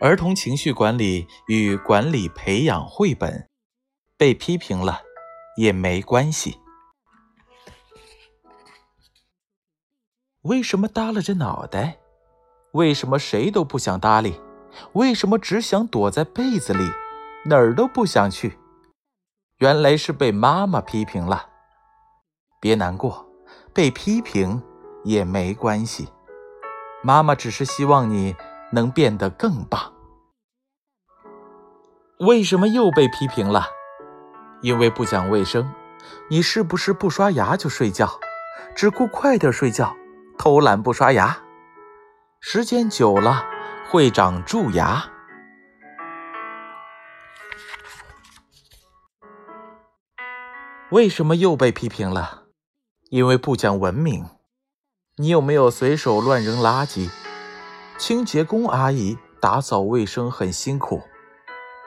儿童情绪管理与管理培养绘本，被批评了也没关系。为什么耷拉着脑袋？为什么谁都不想搭理？为什么只想躲在被子里，哪儿都不想去？原来是被妈妈批评了。别难过，被批评也没关系。妈妈只是希望你。能变得更棒。为什么又被批评了？因为不讲卫生。你是不是不刷牙就睡觉，只顾快点睡觉，偷懒不刷牙？时间久了会长蛀牙。为什么又被批评了？因为不讲文明。你有没有随手乱扔垃圾？清洁工阿姨打扫卫生很辛苦，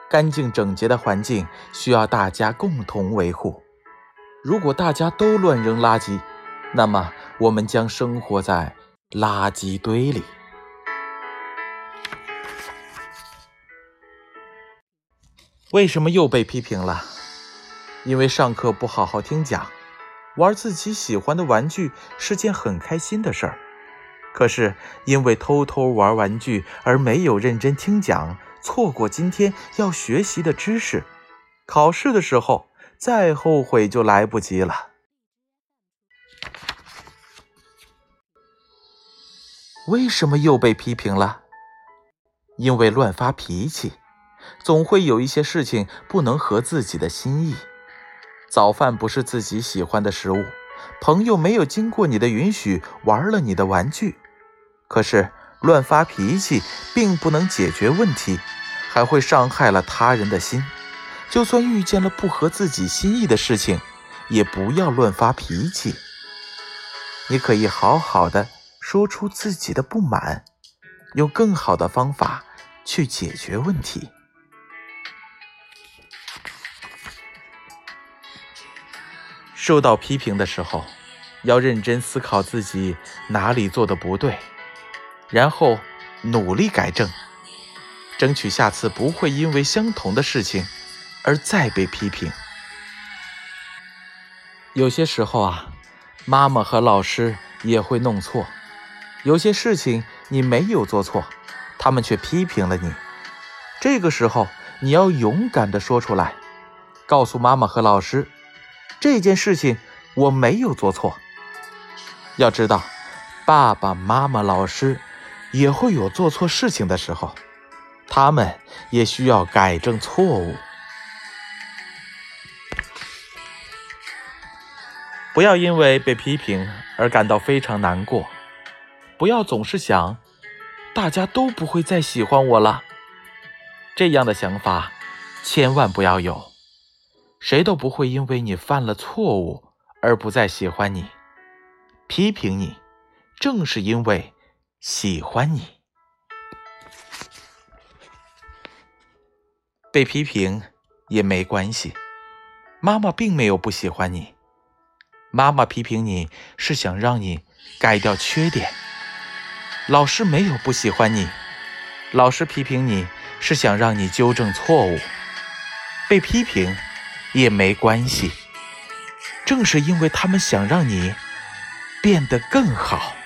干净整洁的环境需要大家共同维护。如果大家都乱扔垃圾，那么我们将生活在垃圾堆里。为什么又被批评了？因为上课不好好听讲，玩自己喜欢的玩具是件很开心的事儿。可是因为偷偷玩玩具而没有认真听讲，错过今天要学习的知识，考试的时候再后悔就来不及了。为什么又被批评了？因为乱发脾气，总会有一些事情不能合自己的心意。早饭不是自己喜欢的食物，朋友没有经过你的允许玩了你的玩具。可是乱发脾气并不能解决问题，还会伤害了他人的心。就算遇见了不合自己心意的事情，也不要乱发脾气。你可以好好的说出自己的不满，用更好的方法去解决问题。受到批评的时候，要认真思考自己哪里做的不对。然后努力改正，争取下次不会因为相同的事情而再被批评。有些时候啊，妈妈和老师也会弄错，有些事情你没有做错，他们却批评了你。这个时候你要勇敢地说出来，告诉妈妈和老师，这件事情我没有做错。要知道，爸爸妈妈、老师。也会有做错事情的时候，他们也需要改正错误。不要因为被批评而感到非常难过，不要总是想大家都不会再喜欢我了，这样的想法千万不要有。谁都不会因为你犯了错误而不再喜欢你，批评你，正是因为。喜欢你，被批评也没关系。妈妈并没有不喜欢你，妈妈批评你是想让你改掉缺点。老师没有不喜欢你，老师批评你是想让你纠正错误。被批评也没关系，正是因为他们想让你变得更好。